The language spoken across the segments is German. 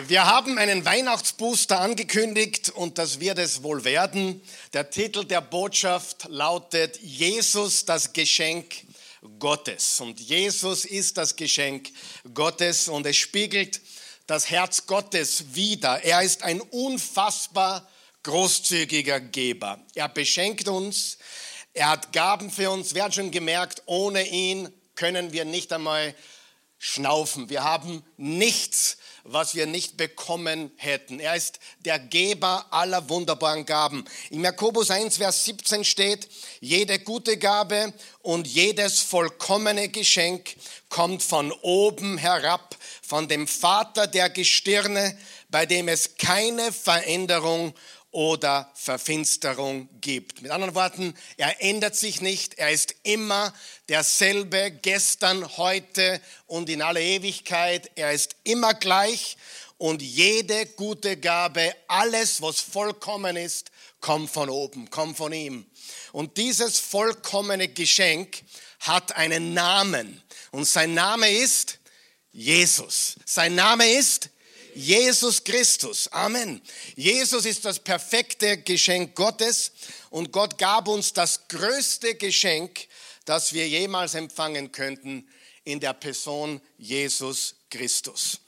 Wir haben einen Weihnachtsbooster angekündigt und das wird es wohl werden. Der Titel der Botschaft lautet Jesus, das Geschenk Gottes. Und Jesus ist das Geschenk Gottes und es spiegelt das Herz Gottes wider. Er ist ein unfassbar großzügiger Geber. Er beschenkt uns, er hat Gaben für uns. Wer hat schon gemerkt, ohne ihn können wir nicht einmal schnaufen. Wir haben nichts, was wir nicht bekommen hätten. Er ist der Geber aller wunderbaren Gaben. In Jakobus 1, Vers 17 steht, jede gute Gabe und jedes vollkommene Geschenk kommt von oben herab, von dem Vater der Gestirne, bei dem es keine Veränderung oder Verfinsterung gibt. Mit anderen Worten, er ändert sich nicht, er ist immer derselbe, gestern, heute und in aller Ewigkeit. Er ist immer gleich und jede gute Gabe, alles, was vollkommen ist, kommt von oben, kommt von ihm. Und dieses vollkommene Geschenk hat einen Namen und sein Name ist Jesus. Sein Name ist Jesus Christus. Amen. Jesus ist das perfekte Geschenk Gottes und Gott gab uns das größte Geschenk, das wir jemals empfangen könnten in der Person Jesus Christus.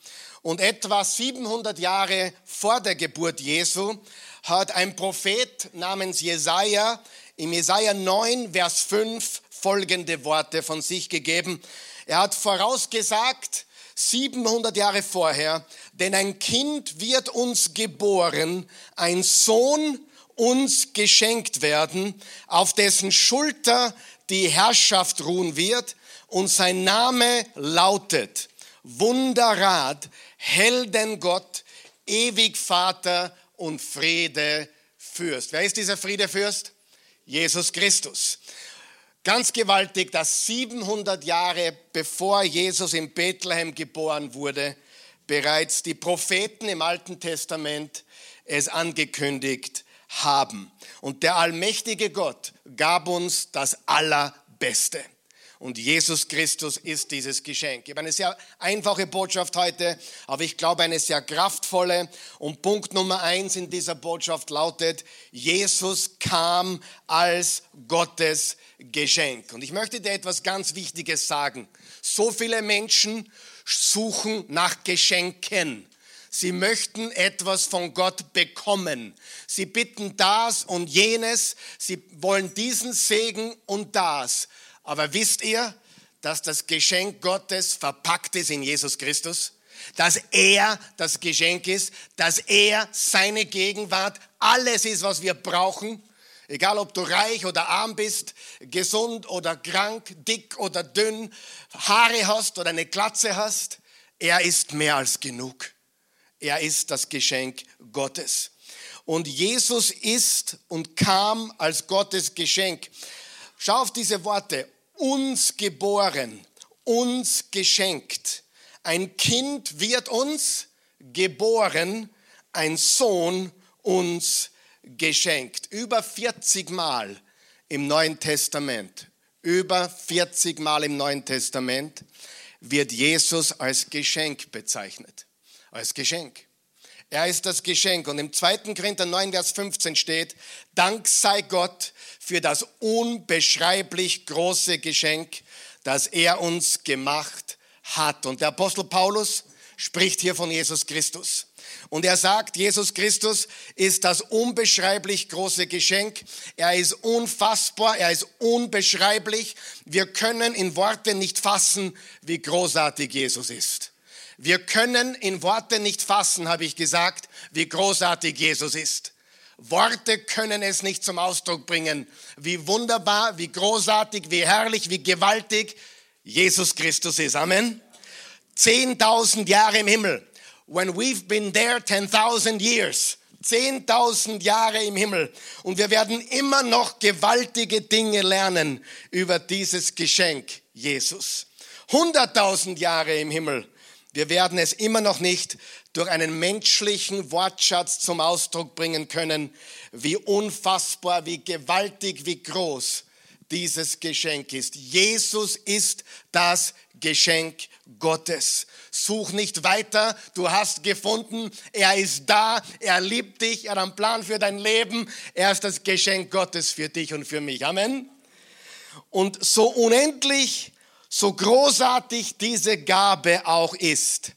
Und etwa 700 Jahre vor der Geburt Jesu hat ein Prophet namens Jesaja im Jesaja 9, Vers 5 folgende Worte von sich gegeben. Er hat vorausgesagt, 700 Jahre vorher, denn ein Kind wird uns geboren, ein Sohn uns geschenkt werden, auf dessen Schulter die Herrschaft ruhen wird und sein Name lautet Wunderrat, Heldengott, ewig Vater und Friede Fürst. Wer ist dieser Friedefürst? Jesus Christus. Ganz gewaltig, dass 700 Jahre bevor Jesus in Bethlehem geboren wurde, bereits die Propheten im Alten Testament es angekündigt haben. Und der allmächtige Gott gab uns das Allerbeste. Und Jesus Christus ist dieses Geschenk. Ich habe eine sehr einfache Botschaft heute, aber ich glaube eine sehr kraftvolle. Und Punkt Nummer eins in dieser Botschaft lautet, Jesus kam als Gottes Geschenk. Und ich möchte dir etwas ganz Wichtiges sagen. So viele Menschen suchen nach Geschenken. Sie möchten etwas von Gott bekommen. Sie bitten das und jenes. Sie wollen diesen Segen und das. Aber wisst ihr, dass das Geschenk Gottes verpackt ist in Jesus Christus? Dass er das Geschenk ist, dass er seine Gegenwart alles ist, was wir brauchen. Egal ob du reich oder arm bist, gesund oder krank, dick oder dünn, Haare hast oder eine Glatze hast, er ist mehr als genug. Er ist das Geschenk Gottes. Und Jesus ist und kam als Gottes Geschenk. Schau auf diese Worte uns geboren, uns geschenkt. Ein Kind wird uns geboren, ein Sohn uns geschenkt. Über 40 Mal im Neuen Testament, über 40 Mal im Neuen Testament wird Jesus als Geschenk bezeichnet. Als Geschenk. Er ist das Geschenk. Und im 2. Korinther 9, Vers 15 steht, Dank sei Gott für das unbeschreiblich große Geschenk, das er uns gemacht hat. Und der Apostel Paulus spricht hier von Jesus Christus. Und er sagt, Jesus Christus ist das unbeschreiblich große Geschenk. Er ist unfassbar, er ist unbeschreiblich. Wir können in Worte nicht fassen, wie großartig Jesus ist. Wir können in Worte nicht fassen, habe ich gesagt, wie großartig Jesus ist. Worte können es nicht zum Ausdruck bringen, wie wunderbar, wie großartig, wie herrlich, wie gewaltig Jesus Christus ist. Amen. Zehntausend Jahre im Himmel. When we've been there 10,000 years. Zehntausend Jahre im Himmel. Und wir werden immer noch gewaltige Dinge lernen über dieses Geschenk Jesus. Hunderttausend Jahre im Himmel. Wir werden es immer noch nicht durch einen menschlichen Wortschatz zum Ausdruck bringen können, wie unfassbar, wie gewaltig, wie groß dieses Geschenk ist. Jesus ist das Geschenk Gottes. Such nicht weiter, du hast gefunden, er ist da, er liebt dich, er hat einen Plan für dein Leben, er ist das Geschenk Gottes für dich und für mich. Amen. Und so unendlich, so großartig diese Gabe auch ist,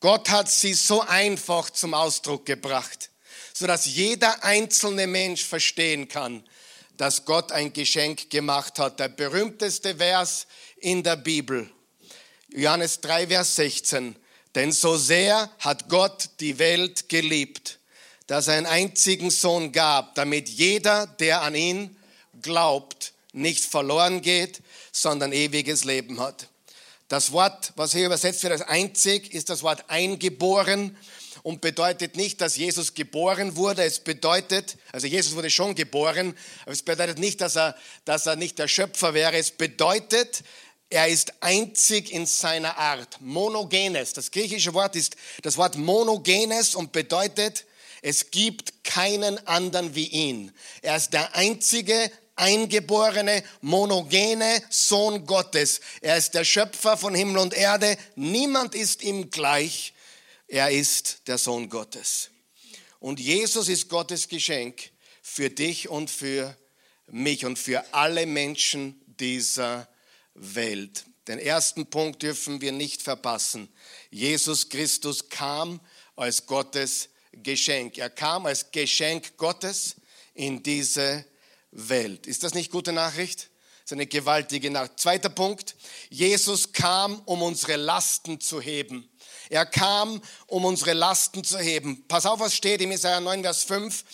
Gott hat sie so einfach zum Ausdruck gebracht, sodass jeder einzelne Mensch verstehen kann, dass Gott ein Geschenk gemacht hat. Der berühmteste Vers in der Bibel, Johannes 3, Vers 16. Denn so sehr hat Gott die Welt geliebt, dass er einen einzigen Sohn gab, damit jeder, der an ihn glaubt, nicht verloren geht, sondern ewiges Leben hat. Das Wort, was hier übersetzt wird als einzig, ist das Wort eingeboren und bedeutet nicht, dass Jesus geboren wurde. Es bedeutet, also Jesus wurde schon geboren, aber es bedeutet nicht, dass er, dass er nicht der Schöpfer wäre. Es bedeutet, er ist einzig in seiner Art. Monogenes. Das griechische Wort ist das Wort monogenes und bedeutet, es gibt keinen anderen wie ihn. Er ist der einzige eingeborene, monogene Sohn Gottes. Er ist der Schöpfer von Himmel und Erde. Niemand ist ihm gleich. Er ist der Sohn Gottes. Und Jesus ist Gottes Geschenk für dich und für mich und für alle Menschen dieser Welt. Den ersten Punkt dürfen wir nicht verpassen. Jesus Christus kam als Gottes Geschenk. Er kam als Geschenk Gottes in diese Welt. Ist das nicht gute Nachricht? Das ist eine gewaltige Nachricht. Zweiter Punkt. Jesus kam, um unsere Lasten zu heben. Er kam, um unsere Lasten zu heben. Pass auf, was steht im Isaiah 9, Vers 5,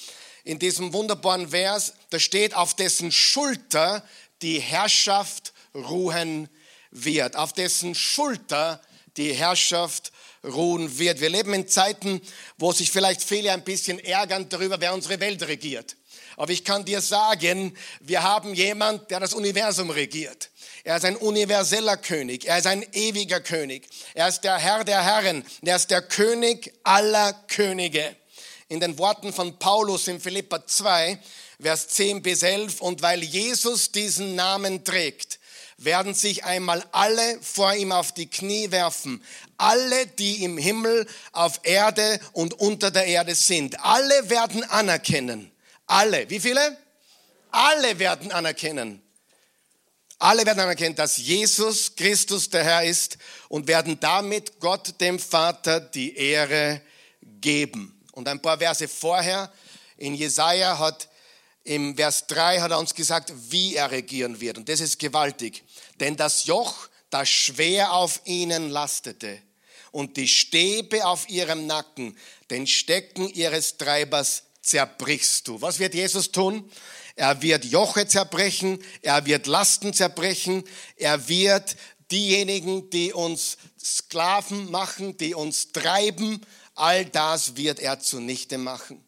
in diesem wunderbaren Vers. Da steht, auf dessen Schulter die Herrschaft ruhen wird. Auf dessen Schulter die Herrschaft ruhen wird. Wir leben in Zeiten, wo sich vielleicht viele ein bisschen ärgern darüber, wer unsere Welt regiert. Aber ich kann dir sagen, wir haben jemand, der das Universum regiert. Er ist ein universeller König. Er ist ein ewiger König. Er ist der Herr der Herren. Er ist der König aller Könige. In den Worten von Paulus in Philippa 2, Vers 10 bis 11, und weil Jesus diesen Namen trägt, werden sich einmal alle vor ihm auf die Knie werfen. Alle, die im Himmel, auf Erde und unter der Erde sind. Alle werden anerkennen. Alle. Wie viele? Alle werden anerkennen, alle werden anerkennen, dass Jesus Christus der Herr ist und werden damit Gott dem Vater die Ehre geben. Und ein paar Verse vorher in Jesaja hat im Vers 3 hat er uns gesagt, wie er regieren wird. Und das ist gewaltig. Denn das Joch, das schwer auf ihnen lastete und die Stäbe auf ihrem Nacken, den Stecken ihres Treibers zerbrichst du. Was wird Jesus tun? Er wird Joche zerbrechen, er wird Lasten zerbrechen, er wird diejenigen, die uns Sklaven machen, die uns treiben, all das wird er zunichte machen.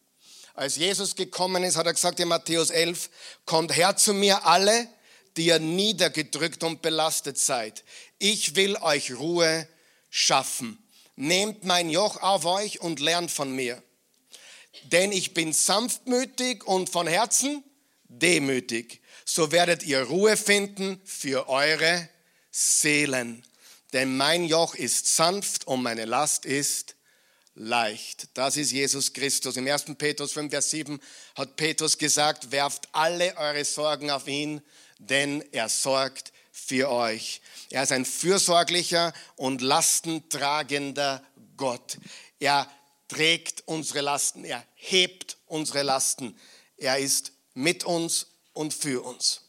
Als Jesus gekommen ist, hat er gesagt in Matthäus 11, kommt her zu mir alle, die ihr niedergedrückt und belastet seid. Ich will euch Ruhe schaffen. Nehmt mein Joch auf euch und lernt von mir. Denn ich bin sanftmütig und von Herzen demütig, so werdet ihr Ruhe finden für eure Seelen. Denn mein Joch ist sanft und meine Last ist leicht. Das ist Jesus Christus. Im 1. Petrus 5, Vers 7 hat Petrus gesagt, werft alle eure Sorgen auf ihn, denn er sorgt für euch. Er ist ein fürsorglicher und lastentragender Gott. Er trägt unsere Lasten, er hebt unsere Lasten. Er ist mit uns und für uns.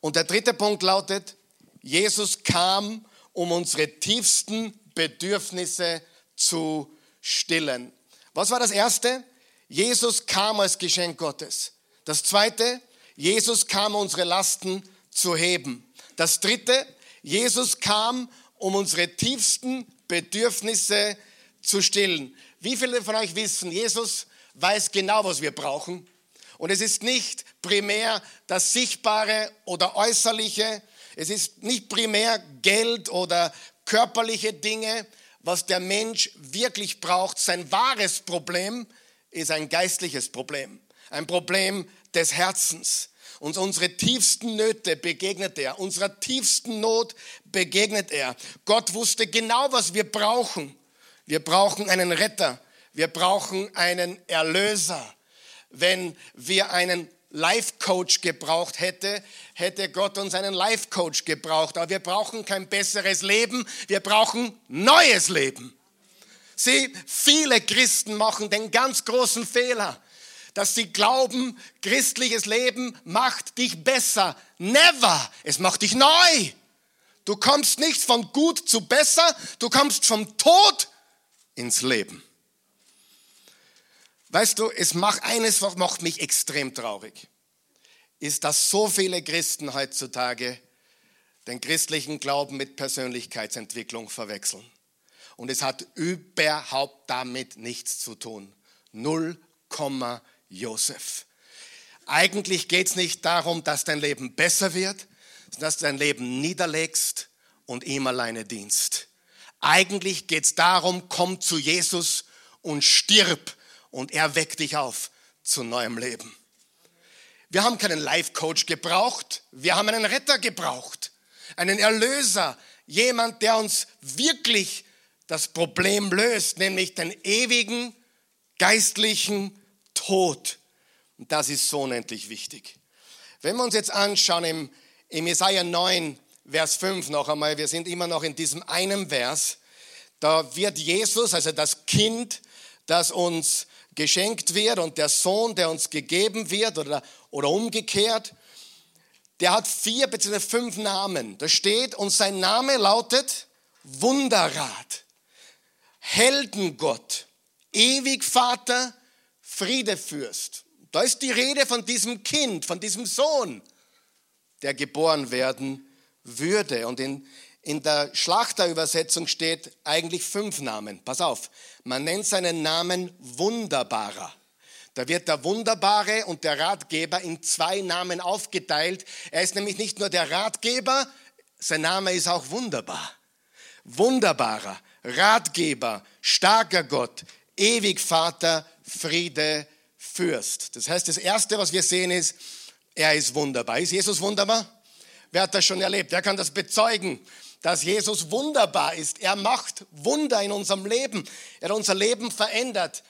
Und der dritte Punkt lautet, Jesus kam, um unsere tiefsten Bedürfnisse zu stillen. Was war das Erste? Jesus kam als Geschenk Gottes. Das Zweite, Jesus kam, unsere Lasten zu heben. Das Dritte, Jesus kam, um unsere tiefsten Bedürfnisse zu stillen. Wie viele von euch wissen, Jesus weiß genau, was wir brauchen? Und es ist nicht primär das Sichtbare oder Äußerliche, es ist nicht primär Geld oder körperliche Dinge, was der Mensch wirklich braucht. Sein wahres Problem ist ein geistliches Problem, ein Problem des Herzens. Uns unsere tiefsten Nöte begegnet er, unserer tiefsten Not begegnet er. Gott wusste genau, was wir brauchen. Wir brauchen einen Retter, wir brauchen einen Erlöser. Wenn wir einen Life Coach gebraucht hätte, hätte Gott uns einen Life Coach gebraucht. Aber wir brauchen kein besseres Leben, wir brauchen neues Leben. Sieh, viele Christen machen den ganz großen Fehler, dass sie glauben, christliches Leben macht dich besser. Never! Es macht dich neu. Du kommst nicht von gut zu besser, du kommst vom Tod ins Leben. Weißt du, es macht eines, was macht mich extrem traurig, ist, dass so viele Christen heutzutage den christlichen Glauben mit Persönlichkeitsentwicklung verwechseln. Und es hat überhaupt damit nichts zu tun. Null Komma Josef. Eigentlich geht es nicht darum, dass dein Leben besser wird, sondern dass du dein Leben niederlegst und ihm alleine dienst. Eigentlich geht es darum, komm zu Jesus und stirb und er weckt dich auf zu neuem Leben. Wir haben keinen Life-Coach gebraucht, wir haben einen Retter gebraucht, einen Erlöser, jemand, der uns wirklich das Problem löst, nämlich den ewigen geistlichen Tod. Und das ist so unendlich wichtig. Wenn wir uns jetzt anschauen im, im Jesaja 9, Vers 5 noch einmal, wir sind immer noch in diesem einen Vers, da wird Jesus, also das Kind, das uns geschenkt wird und der Sohn, der uns gegeben wird oder, oder umgekehrt, der hat vier bzw. fünf Namen. Da steht, und sein Name lautet Wunderrat, Heldengott, Ewigvater, Friedefürst. Da ist die Rede von diesem Kind, von diesem Sohn, der geboren werden würde. Und in, in der Schlachterübersetzung steht eigentlich fünf Namen. Pass auf, man nennt seinen Namen Wunderbarer. Da wird der Wunderbare und der Ratgeber in zwei Namen aufgeteilt. Er ist nämlich nicht nur der Ratgeber, sein Name ist auch wunderbar. Wunderbarer, Ratgeber, starker Gott, ewig Vater, Friede, Fürst. Das heißt, das Erste, was wir sehen, ist, er ist wunderbar. Ist Jesus wunderbar? Wer hat das schon erlebt? Wer kann das bezeugen? dass Jesus wunderbar ist. Er macht Wunder in unserem Leben. Er hat unser Leben verändert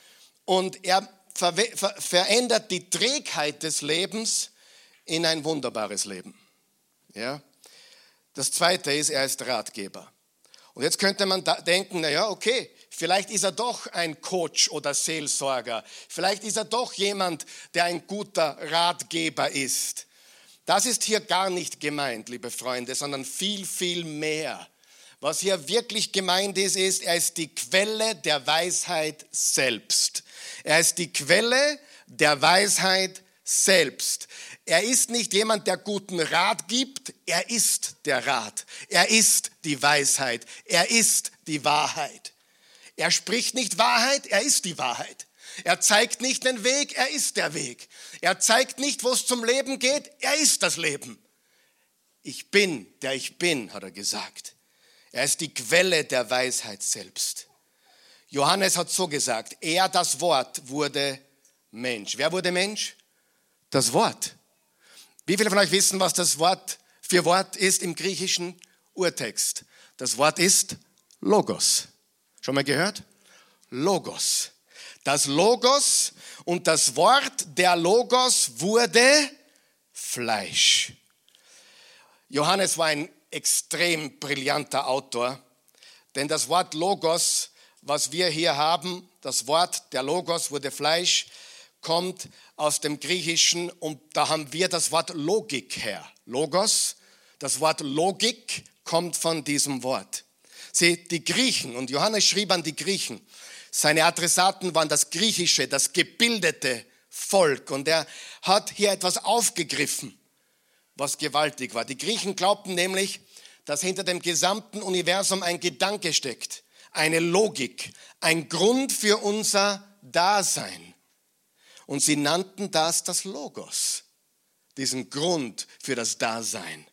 und er ver ver verändert die Trägheit des Lebens in ein wunderbares Leben. Ja? Das zweite ist, er ist Ratgeber. Und jetzt könnte man denken, naja, okay, vielleicht ist er doch ein Coach oder Seelsorger. Vielleicht ist er doch jemand, der ein guter Ratgeber ist. Das ist hier gar nicht gemeint, liebe Freunde, sondern viel, viel mehr. Was hier wirklich gemeint ist, ist, er ist die Quelle der Weisheit selbst. Er ist die Quelle der Weisheit selbst. Er ist nicht jemand, der guten Rat gibt, er ist der Rat. Er ist die Weisheit. Er ist die Wahrheit. Er spricht nicht Wahrheit, er ist die Wahrheit. Er zeigt nicht den Weg, er ist der Weg. Er zeigt nicht, wo es zum Leben geht, er ist das Leben. Ich bin, der ich bin, hat er gesagt. Er ist die Quelle der Weisheit selbst. Johannes hat so gesagt, er, das Wort, wurde Mensch. Wer wurde Mensch? Das Wort. Wie viele von euch wissen, was das Wort für Wort ist im griechischen Urtext? Das Wort ist Logos. Schon mal gehört? Logos. Das Logos und das Wort der Logos wurde Fleisch. Johannes war ein extrem brillanter Autor, denn das Wort Logos, was wir hier haben, das Wort der Logos wurde Fleisch, kommt aus dem Griechischen und da haben wir das Wort Logik her. Logos, das Wort Logik kommt von diesem Wort. Seht, die Griechen, und Johannes schrieb an die Griechen, seine Adressaten waren das griechische, das gebildete Volk. Und er hat hier etwas aufgegriffen, was gewaltig war. Die Griechen glaubten nämlich, dass hinter dem gesamten Universum ein Gedanke steckt, eine Logik, ein Grund für unser Dasein. Und sie nannten das das Logos, diesen Grund für das Dasein.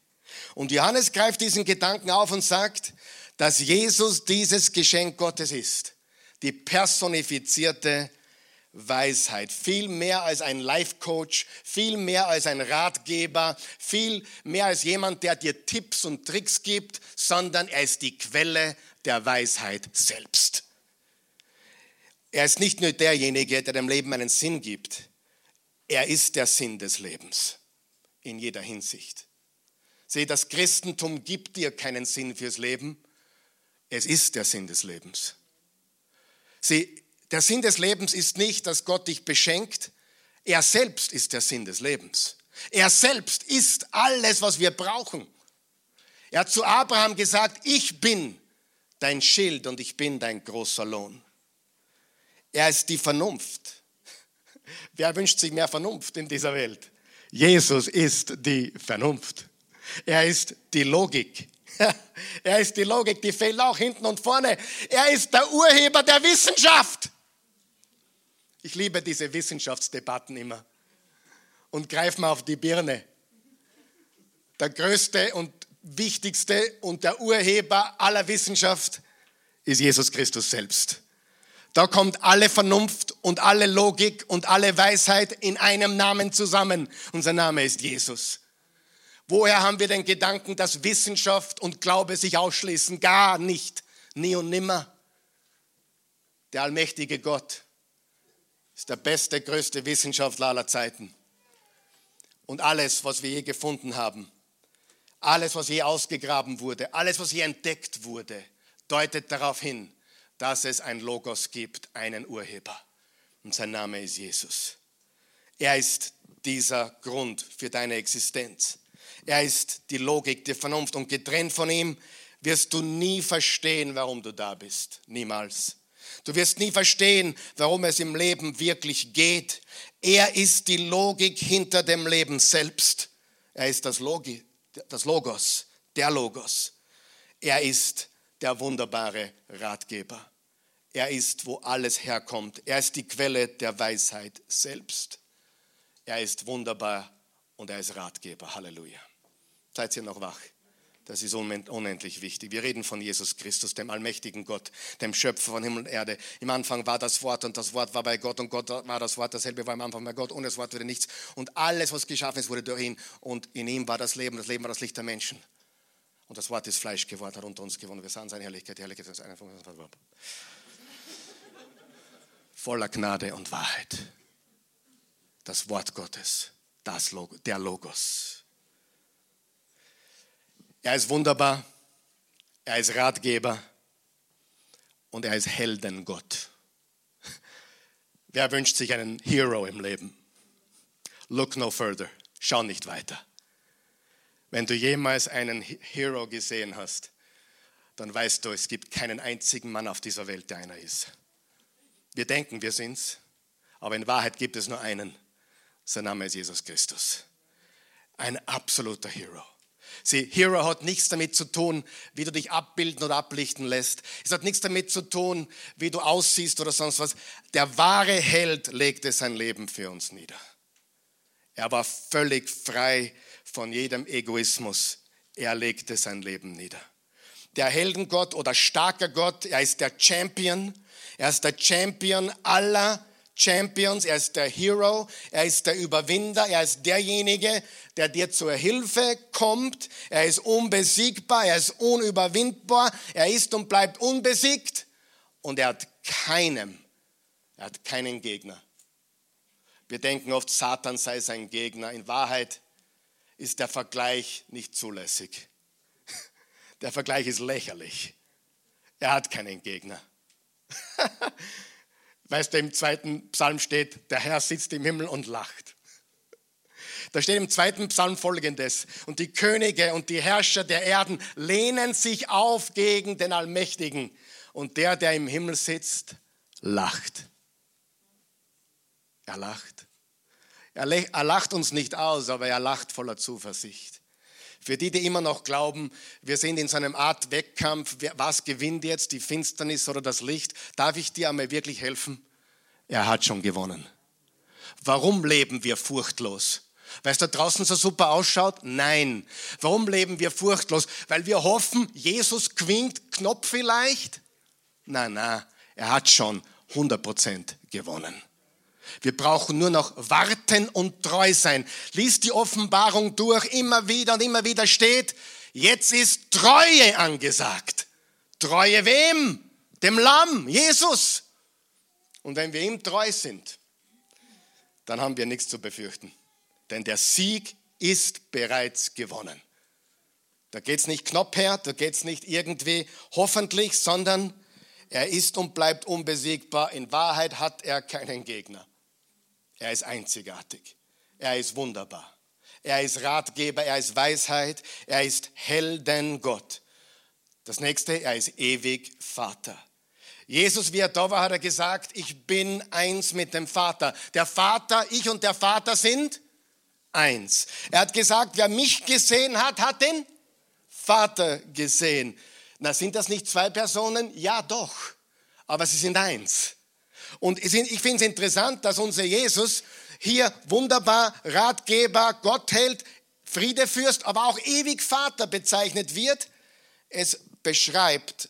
Und Johannes greift diesen Gedanken auf und sagt, dass Jesus dieses Geschenk Gottes ist die personifizierte Weisheit, viel mehr als ein Life Coach, viel mehr als ein Ratgeber, viel mehr als jemand, der dir Tipps und Tricks gibt, sondern er ist die Quelle der Weisheit selbst. Er ist nicht nur derjenige, der dem Leben einen Sinn gibt, er ist der Sinn des Lebens in jeder Hinsicht. Sieh, das Christentum gibt dir keinen Sinn fürs Leben, es ist der Sinn des Lebens. Sieh, der Sinn des Lebens ist nicht, dass Gott dich beschenkt. Er selbst ist der Sinn des Lebens. Er selbst ist alles, was wir brauchen. Er hat zu Abraham gesagt, ich bin dein Schild und ich bin dein großer Lohn. Er ist die Vernunft. Wer wünscht sich mehr Vernunft in dieser Welt? Jesus ist die Vernunft. Er ist die Logik. Er ist die Logik, die fehlt auch hinten und vorne. Er ist der Urheber der Wissenschaft. Ich liebe diese Wissenschaftsdebatten immer und greife mal auf die Birne. Der größte und wichtigste und der Urheber aller Wissenschaft ist Jesus Christus selbst. Da kommt alle Vernunft und alle Logik und alle Weisheit in einem Namen zusammen. Unser Name ist Jesus. Woher haben wir den Gedanken, dass Wissenschaft und Glaube sich ausschließen? Gar nicht. Nie und nimmer. Der allmächtige Gott ist der beste, größte Wissenschaftler aller Zeiten. Und alles, was wir je gefunden haben, alles, was je ausgegraben wurde, alles, was je entdeckt wurde, deutet darauf hin, dass es ein Logos gibt, einen Urheber. Und sein Name ist Jesus. Er ist dieser Grund für deine Existenz. Er ist die Logik, die Vernunft. Und getrennt von ihm wirst du nie verstehen, warum du da bist. Niemals. Du wirst nie verstehen, warum es im Leben wirklich geht. Er ist die Logik hinter dem Leben selbst. Er ist das, Logi, das Logos, der Logos. Er ist der wunderbare Ratgeber. Er ist, wo alles herkommt. Er ist die Quelle der Weisheit selbst. Er ist wunderbar und er ist Ratgeber. Halleluja. Seid ihr noch wach? Das ist unendlich wichtig. Wir reden von Jesus Christus, dem allmächtigen Gott, dem Schöpfer von Himmel und Erde. Im Anfang war das Wort und das Wort war bei Gott und Gott war das Wort. Dasselbe war am Anfang bei Gott. Ohne das Wort wurde nichts. Und alles, was geschaffen ist, wurde durch ihn. Und in ihm war das Leben. Das Leben war das Licht der Menschen. Und das Wort ist Fleisch geworden, hat unter uns gewonnen. Wir sahen seine Herrlichkeit. Die Herrlichkeit ist eine von Voller Gnade und Wahrheit. Das Wort Gottes, das Log der Logos. Er ist wunderbar, er ist Ratgeber und er ist Heldengott. Wer wünscht sich einen Hero im Leben? Look no further. Schau nicht weiter. Wenn du jemals einen Hero gesehen hast, dann weißt du, es gibt keinen einzigen Mann auf dieser Welt, der einer ist. Wir denken, wir sind's, aber in Wahrheit gibt es nur einen. Sein Name ist Jesus Christus. Ein absoluter Hero. Sie, Hero hat nichts damit zu tun, wie du dich abbilden oder ablichten lässt. Es hat nichts damit zu tun, wie du aussiehst oder sonst was. Der wahre Held legte sein Leben für uns nieder. Er war völlig frei von jedem Egoismus. Er legte sein Leben nieder. Der Heldengott oder starker Gott, er ist der Champion. Er ist der Champion aller Champions, er ist der Hero, er ist der Überwinder, er ist derjenige, der dir zur Hilfe kommt, er ist unbesiegbar, er ist unüberwindbar, er ist und bleibt unbesiegt und er hat keinem, er hat keinen Gegner. Wir denken oft, Satan sei sein Gegner. In Wahrheit ist der Vergleich nicht zulässig. Der Vergleich ist lächerlich. Er hat keinen Gegner. Weißt du, im zweiten Psalm steht, der Herr sitzt im Himmel und lacht. Da steht im zweiten Psalm folgendes, und die Könige und die Herrscher der Erden lehnen sich auf gegen den Allmächtigen, und der, der im Himmel sitzt, lacht. Er lacht. Er lacht uns nicht aus, aber er lacht voller Zuversicht. Für die, die immer noch glauben, wir sind in so einem Art Wettkampf, was gewinnt jetzt, die Finsternis oder das Licht, darf ich dir einmal wirklich helfen? Er hat schon gewonnen. Warum leben wir furchtlos? Weil es da draußen so super ausschaut? Nein. Warum leben wir furchtlos? Weil wir hoffen, Jesus quinkt Knopf vielleicht? Nein, nein, er hat schon 100% gewonnen. Wir brauchen nur noch warten und treu sein. Lies die Offenbarung durch, immer wieder und immer wieder steht, jetzt ist Treue angesagt. Treue wem? Dem Lamm, Jesus. Und wenn wir ihm treu sind, dann haben wir nichts zu befürchten. Denn der Sieg ist bereits gewonnen. Da geht es nicht knapp her, da geht es nicht irgendwie hoffentlich, sondern er ist und bleibt unbesiegbar. In Wahrheit hat er keinen Gegner. Er ist einzigartig. Er ist wunderbar. Er ist Ratgeber, er ist Weisheit, er ist Heldengott. Das nächste, er ist ewig Vater. Jesus, wie er da war, hat er gesagt, ich bin eins mit dem Vater. Der Vater, ich und der Vater sind eins. Er hat gesagt, wer mich gesehen hat, hat den Vater gesehen. Na, sind das nicht zwei Personen? Ja, doch. Aber sie sind eins. Und ich finde es interessant, dass unser Jesus hier wunderbar Ratgeber, Gott hält, Friedefürst, aber auch ewig Vater bezeichnet wird. Es beschreibt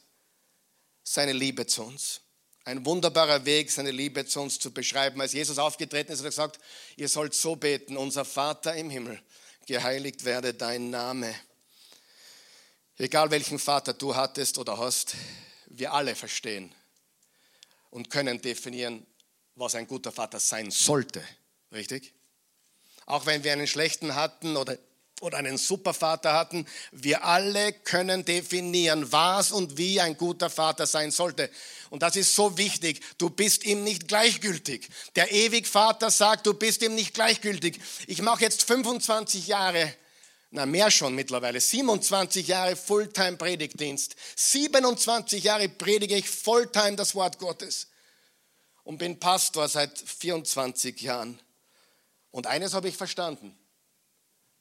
seine Liebe zu uns. Ein wunderbarer Weg, seine Liebe zu uns zu beschreiben. Als Jesus aufgetreten ist, hat er gesagt, ihr sollt so beten, unser Vater im Himmel, geheiligt werde dein Name. Egal welchen Vater du hattest oder hast, wir alle verstehen und können definieren, was ein guter Vater sein sollte. Richtig? Auch wenn wir einen schlechten hatten oder oder einen Supervater hatten. Wir alle können definieren, was und wie ein guter Vater sein sollte. Und das ist so wichtig. Du bist ihm nicht gleichgültig. Der Ewigvater sagt, du bist ihm nicht gleichgültig. Ich mache jetzt 25 Jahre, na mehr schon mittlerweile, 27 Jahre Fulltime Predigtdienst. 27 Jahre predige ich Fulltime das Wort Gottes und bin Pastor seit 24 Jahren. Und eines habe ich verstanden.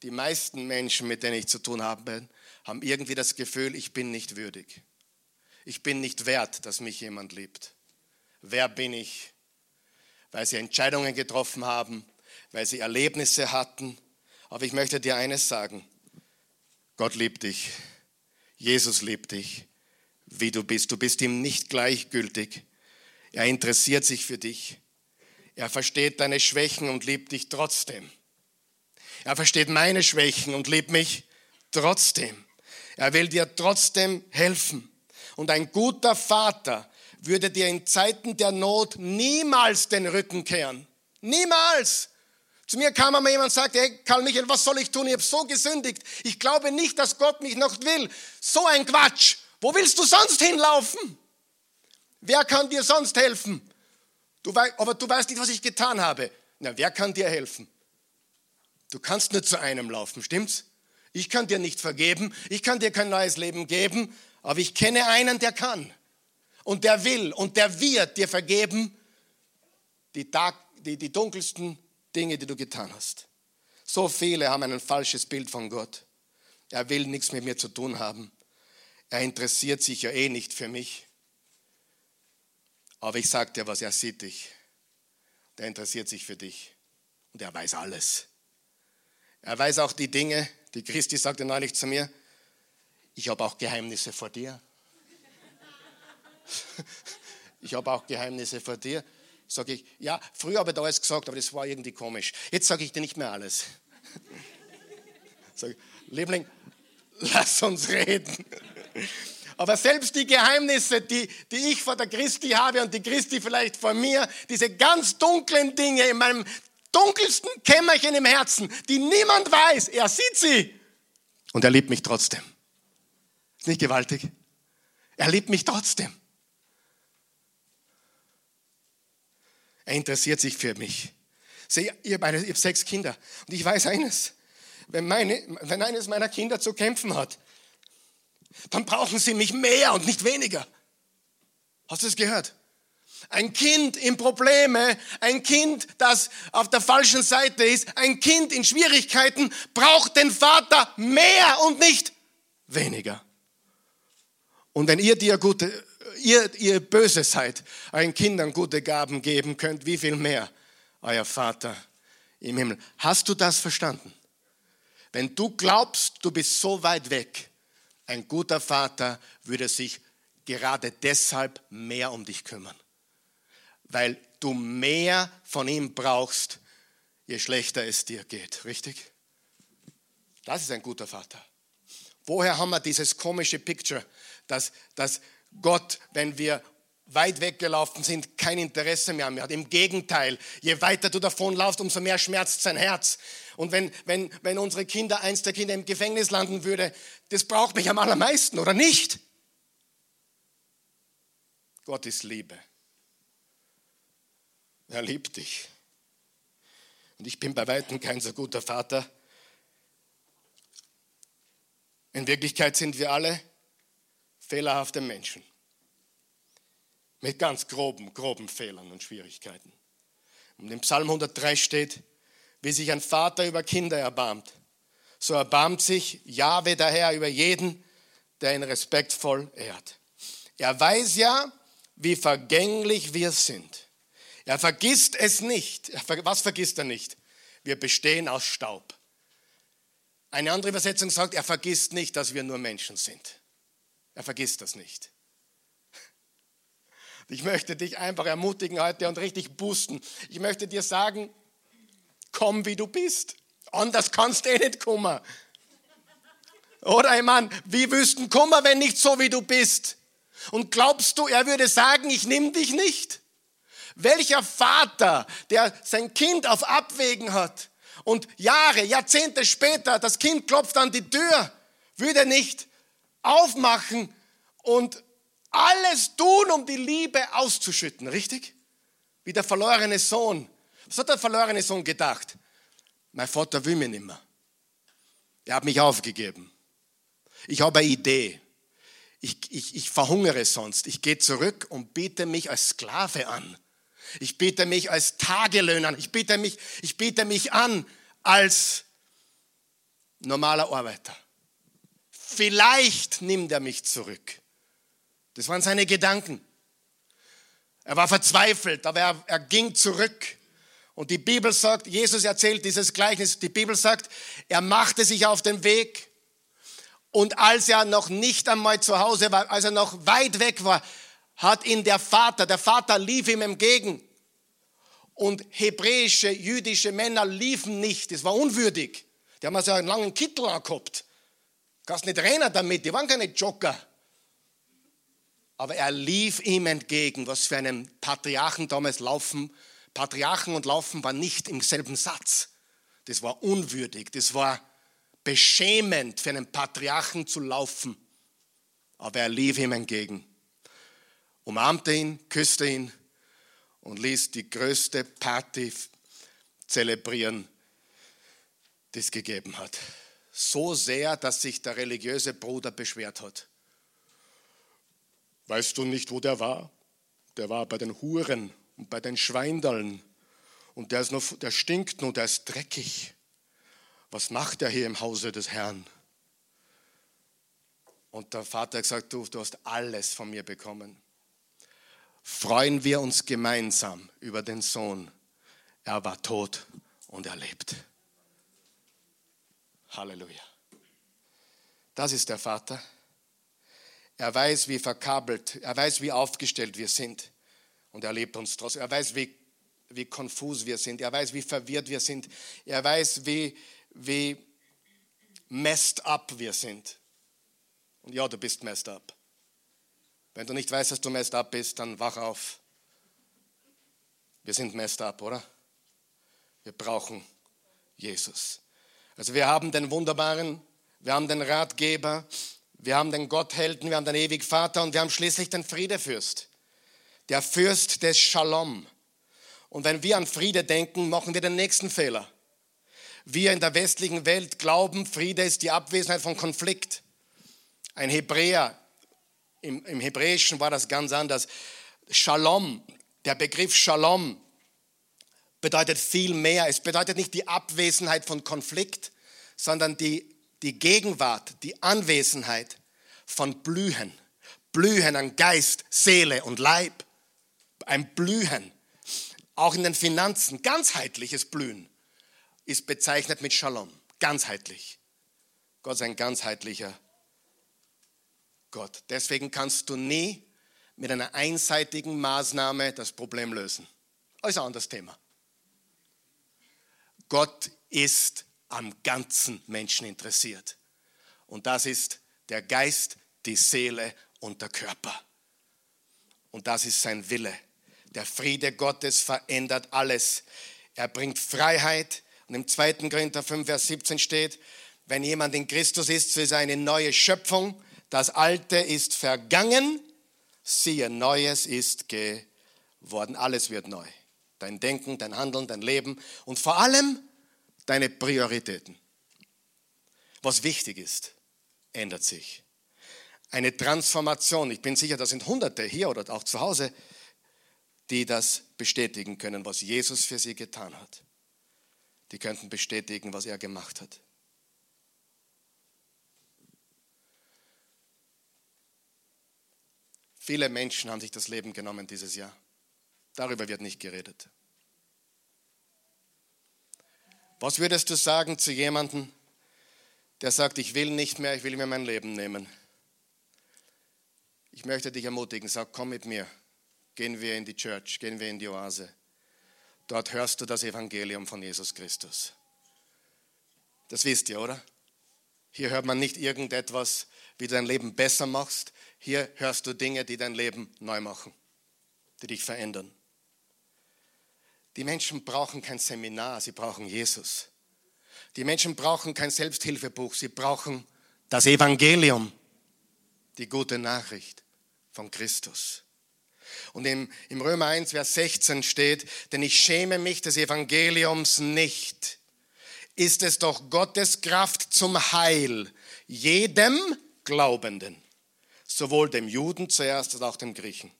Die meisten Menschen, mit denen ich zu tun habe, haben irgendwie das Gefühl, ich bin nicht würdig. Ich bin nicht wert, dass mich jemand liebt. Wer bin ich? Weil sie Entscheidungen getroffen haben, weil sie Erlebnisse hatten. Aber ich möchte dir eines sagen. Gott liebt dich. Jesus liebt dich, wie du bist. Du bist ihm nicht gleichgültig. Er interessiert sich für dich. Er versteht deine Schwächen und liebt dich trotzdem. Er versteht meine Schwächen und liebt mich trotzdem. Er will dir trotzdem helfen. Und ein guter Vater würde dir in Zeiten der Not niemals den Rücken kehren. Niemals. Zu mir kam einmal jemand und sagte, hey Karl Michael, was soll ich tun? Ich habe so gesündigt. Ich glaube nicht, dass Gott mich noch will. So ein Quatsch. Wo willst du sonst hinlaufen? Wer kann dir sonst helfen? Du weißt, aber du weißt nicht, was ich getan habe. Na, wer kann dir helfen? Du kannst nur zu einem laufen, stimmt's? Ich kann dir nicht vergeben, ich kann dir kein neues Leben geben, aber ich kenne einen, der kann. Und der will und der wird dir vergeben die, die, die dunkelsten Dinge, die du getan hast. So viele haben ein falsches Bild von Gott. Er will nichts mit mir zu tun haben. Er interessiert sich ja eh nicht für mich. Aber ich sage dir was, er sieht dich. Der interessiert sich für dich. Und er weiß alles. Er weiß auch die Dinge, die Christi sagte neulich zu mir, ich habe auch Geheimnisse vor dir. ich habe auch Geheimnisse vor dir. Sage ich, ja, früher habe ich da alles gesagt, aber das war irgendwie komisch. Jetzt sage ich dir nicht mehr alles. Sag, Liebling, lass uns reden. Aber selbst die Geheimnisse, die, die ich vor der Christi habe und die Christi vielleicht vor mir, diese ganz dunklen Dinge in meinem dunkelsten Kämmerchen im Herzen, die niemand weiß. Er sieht sie. Und er liebt mich trotzdem. Ist nicht gewaltig? Er liebt mich trotzdem. Er interessiert sich für mich. Seht, ihr beide, ihr habt sechs Kinder. Und ich weiß eines. Wenn, meine, wenn eines meiner Kinder zu kämpfen hat, dann brauchen sie mich mehr und nicht weniger. Hast du es gehört? Ein Kind in Probleme, ein Kind, das auf der falschen Seite ist, ein Kind in Schwierigkeiten braucht den Vater mehr und nicht weniger. Und wenn ihr dir gute, ihr, ihr böse seid, euren Kindern gute Gaben geben könnt, wie viel mehr euer Vater im Himmel. Hast du das verstanden? Wenn du glaubst, du bist so weit weg, ein guter Vater würde sich gerade deshalb mehr um dich kümmern weil du mehr von ihm brauchst, je schlechter es dir geht. Richtig? Das ist ein guter Vater. Woher haben wir dieses komische Picture, dass, dass Gott, wenn wir weit weggelaufen sind, kein Interesse mehr hat. Im Gegenteil, je weiter du davon laufst, umso mehr schmerzt sein Herz. Und wenn, wenn, wenn unsere Kinder, eins der Kinder im Gefängnis landen würde, das braucht mich am allermeisten, oder nicht? Gott ist Liebe. Er liebt dich. Und ich bin bei weitem kein so guter Vater. In Wirklichkeit sind wir alle fehlerhafte Menschen mit ganz groben, groben Fehlern und Schwierigkeiten. Und im Psalm 103 steht, wie sich ein Vater über Kinder erbarmt, so erbarmt sich Jahwe der Herr über jeden, der ihn respektvoll ehrt. Er weiß ja, wie vergänglich wir sind. Er vergisst es nicht. Was vergisst er nicht? Wir bestehen aus Staub. Eine andere Übersetzung sagt, er vergisst nicht, dass wir nur Menschen sind. Er vergisst das nicht. Ich möchte dich einfach ermutigen heute und richtig boosten. Ich möchte dir sagen, komm wie du bist. Anders kannst du eh nicht kommen. Oder ich meine, wie wüssten kommen, wenn nicht so wie du bist? Und glaubst du, er würde sagen, ich nehme dich nicht? Welcher Vater, der sein Kind auf Abwägen hat und Jahre, Jahrzehnte später, das Kind klopft an die Tür, würde nicht aufmachen und alles tun, um die Liebe auszuschütten, richtig? Wie der verlorene Sohn. Was hat der verlorene Sohn gedacht? Mein Vater will mich nicht mehr. Er hat mich aufgegeben. Ich habe eine Idee. Ich, ich, ich verhungere sonst. Ich gehe zurück und biete mich als Sklave an. Ich biete mich als Tagelöhner an. Ich biete mich, ich biete mich an als normaler Arbeiter. Vielleicht nimmt er mich zurück. Das waren seine Gedanken. Er war verzweifelt, aber er, er ging zurück. Und die Bibel sagt, Jesus erzählt dieses Gleichnis, die Bibel sagt, er machte sich auf den Weg und als er noch nicht einmal zu Hause war, als er noch weit weg war, hat ihn der Vater, der Vater lief ihm entgegen. Und hebräische, jüdische Männer liefen nicht, das war unwürdig. Die haben also einen langen Kittel angehabt. Kannst nicht rennen damit, die waren keine Joker. Aber er lief ihm entgegen, was für einen Patriarchen damals laufen. Patriarchen und Laufen war nicht im selben Satz. Das war unwürdig, das war beschämend für einen Patriarchen zu laufen. Aber er lief ihm entgegen, umarmte ihn, küsste ihn und ließ die größte Party zelebrieren, die es gegeben hat. So sehr, dass sich der religiöse Bruder beschwert hat. Weißt du nicht, wo der war? Der war bei den Huren und bei den Schweindallen. Und der, ist noch, der stinkt nur, der ist dreckig. Was macht er hier im Hause des Herrn? Und der Vater hat gesagt, du, du hast alles von mir bekommen. Freuen wir uns gemeinsam über den Sohn. Er war tot und er lebt. Halleluja. Das ist der Vater. Er weiß, wie verkabelt, er weiß, wie aufgestellt wir sind. Und er lebt uns trotzdem. Er weiß, wie, wie konfus wir sind. Er weiß, wie verwirrt wir sind. Er weiß, wie, wie messed up wir sind. Und ja, du bist messed up. Wenn du nicht weißt, dass du messed up bist, dann wach auf. Wir sind messed up, oder? Wir brauchen Jesus. Also wir haben den wunderbaren, wir haben den Ratgeber, wir haben den Gotthelden, wir haben den ewigen Vater und wir haben schließlich den Friedefürst. Der Fürst des Shalom. Und wenn wir an Friede denken, machen wir den nächsten Fehler. Wir in der westlichen Welt glauben, Friede ist die Abwesenheit von Konflikt. Ein Hebräer, im, im Hebräischen war das ganz anders. Shalom, der Begriff Shalom bedeutet viel mehr. Es bedeutet nicht die Abwesenheit von Konflikt, sondern die die Gegenwart, die Anwesenheit von Blühen. Blühen an Geist, Seele und Leib. Ein Blühen. Auch in den Finanzen, ganzheitliches Blühen ist bezeichnet mit Shalom. Ganzheitlich. Gott ist ein ganzheitlicher Gott. Deswegen kannst du nie mit einer einseitigen Maßnahme das Problem lösen. Alles ein anderes Thema. Gott ist am ganzen Menschen interessiert. Und das ist der Geist, die Seele und der Körper. Und das ist sein Wille. Der Friede Gottes verändert alles. Er bringt Freiheit. Und im 2. Korinther 5, Vers 17 steht, wenn jemand in Christus ist, so ist er eine neue Schöpfung. Das Alte ist vergangen, siehe, Neues ist geworden. Alles wird neu. Dein Denken, dein Handeln, dein Leben und vor allem deine Prioritäten. Was wichtig ist, ändert sich. Eine Transformation. Ich bin sicher, da sind Hunderte hier oder auch zu Hause, die das bestätigen können, was Jesus für sie getan hat. Die könnten bestätigen, was er gemacht hat. Viele Menschen haben sich das Leben genommen dieses Jahr. Darüber wird nicht geredet. Was würdest du sagen zu jemandem, der sagt, ich will nicht mehr, ich will mir mein Leben nehmen? Ich möchte dich ermutigen, sag, komm mit mir, gehen wir in die Church, gehen wir in die Oase. Dort hörst du das Evangelium von Jesus Christus. Das wisst ihr, oder? Hier hört man nicht irgendetwas, wie du dein Leben besser machst. Hier hörst du Dinge, die dein Leben neu machen, die dich verändern. Die Menschen brauchen kein Seminar, sie brauchen Jesus. Die Menschen brauchen kein Selbsthilfebuch, sie brauchen das Evangelium, die gute Nachricht von Christus. Und im, im Römer 1, Vers 16 steht, denn ich schäme mich des Evangeliums nicht. Ist es doch Gottes Kraft zum Heil jedem Glaubenden, sowohl dem Juden zuerst als auch dem Griechen.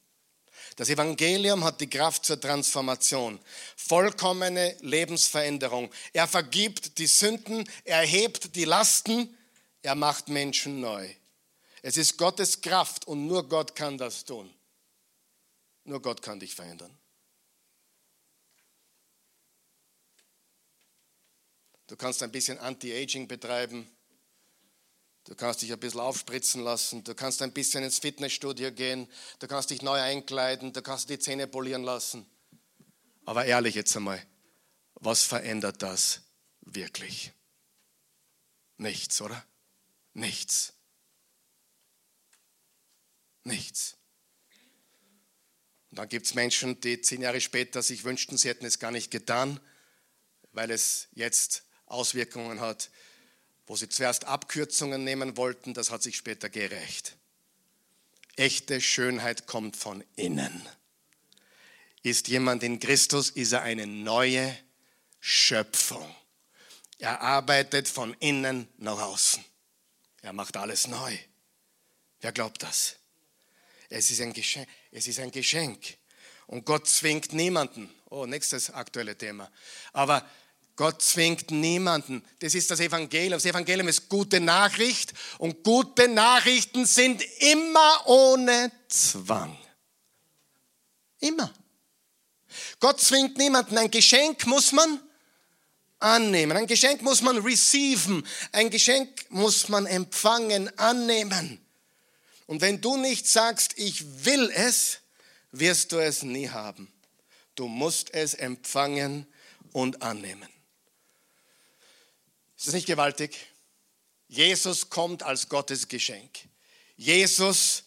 Das Evangelium hat die Kraft zur Transformation, vollkommene Lebensveränderung. Er vergibt die Sünden, er hebt die Lasten, er macht Menschen neu. Es ist Gottes Kraft und nur Gott kann das tun. Nur Gott kann dich verändern. Du kannst ein bisschen Anti-Aging betreiben. Du kannst dich ein bisschen aufspritzen lassen. Du kannst ein bisschen ins Fitnessstudio gehen. Du kannst dich neu einkleiden. Du kannst die Zähne polieren lassen. Aber ehrlich jetzt einmal, was verändert das wirklich? Nichts, oder? Nichts. Nichts. Und dann gibt es Menschen, die zehn Jahre später sich wünschten, sie hätten es gar nicht getan, weil es jetzt Auswirkungen hat wo sie zuerst Abkürzungen nehmen wollten, das hat sich später gerecht. Echte Schönheit kommt von innen. Ist jemand in Christus, ist er eine neue Schöpfung. Er arbeitet von innen nach außen. Er macht alles neu. Wer glaubt das? Es ist ein Geschenk. Es ist ein Geschenk. Und Gott zwingt niemanden. Oh, nächstes aktuelle Thema. Aber Gott zwingt niemanden. Das ist das Evangelium. Das Evangelium ist gute Nachricht und gute Nachrichten sind immer ohne Zwang. Immer. Gott zwingt niemanden. Ein Geschenk muss man annehmen. Ein Geschenk muss man receiven. Ein Geschenk muss man empfangen, annehmen. Und wenn du nicht sagst, ich will es, wirst du es nie haben. Du musst es empfangen und annehmen. Ist das nicht gewaltig? Jesus kommt als Gottes Geschenk. Jesus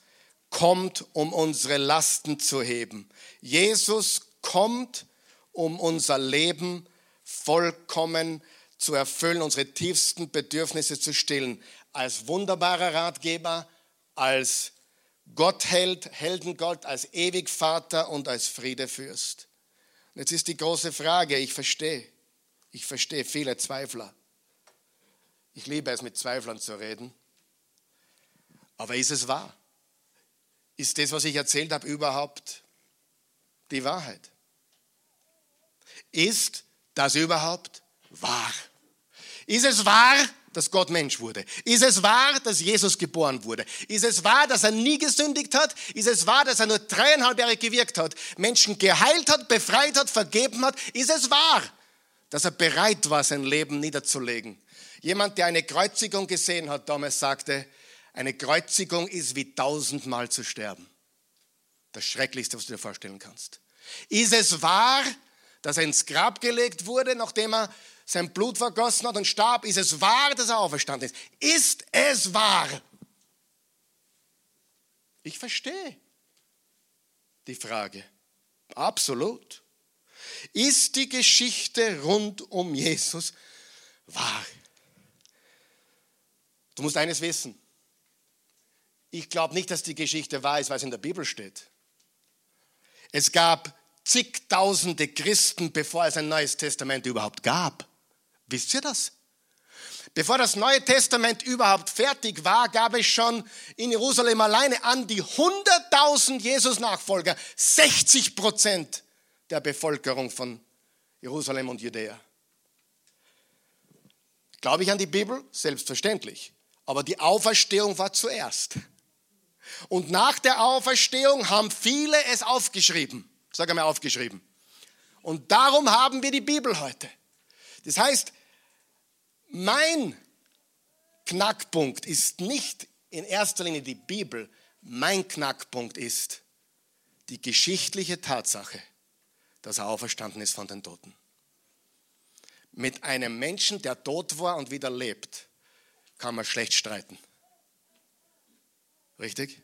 kommt, um unsere Lasten zu heben. Jesus kommt, um unser Leben vollkommen zu erfüllen, unsere tiefsten Bedürfnisse zu stillen. Als wunderbarer Ratgeber, als Gottheld, Heldengott, als Ewigvater und als Friedefürst. Und jetzt ist die große Frage, ich verstehe, ich verstehe viele Zweifler. Ich liebe es, mit Zweiflern zu reden. Aber ist es wahr? Ist das, was ich erzählt habe, überhaupt die Wahrheit? Ist das überhaupt wahr? Ist es wahr, dass Gott Mensch wurde? Ist es wahr, dass Jesus geboren wurde? Ist es wahr, dass er nie gesündigt hat? Ist es wahr, dass er nur dreieinhalb Jahre gewirkt hat, Menschen geheilt hat, befreit hat, vergeben hat? Ist es wahr, dass er bereit war, sein Leben niederzulegen Jemand, der eine Kreuzigung gesehen hat, damals sagte, eine Kreuzigung ist wie tausendmal zu sterben. Das Schrecklichste, was du dir vorstellen kannst. Ist es wahr, dass er ins Grab gelegt wurde, nachdem er sein Blut vergossen hat und starb. Ist es wahr, dass er auferstanden ist? Ist es wahr? Ich verstehe die Frage. Absolut. Ist die Geschichte rund um Jesus wahr? Du musst eines wissen. Ich glaube nicht, dass die Geschichte wahr ist, weil es in der Bibel steht. Es gab zigtausende Christen, bevor es ein neues Testament überhaupt gab. Wisst ihr das? Bevor das Neue Testament überhaupt fertig war, gab es schon in Jerusalem alleine an die 100.000 Jesus-Nachfolger, 60 Prozent der Bevölkerung von Jerusalem und Judäa. Glaube ich an die Bibel? Selbstverständlich. Aber die Auferstehung war zuerst. Und nach der Auferstehung haben viele es aufgeschrieben. Sag einmal aufgeschrieben. Und darum haben wir die Bibel heute. Das heißt, mein Knackpunkt ist nicht in erster Linie die Bibel. Mein Knackpunkt ist die geschichtliche Tatsache, dass er auferstanden ist von den Toten. Mit einem Menschen, der tot war und wieder lebt, kann man schlecht streiten. Richtig?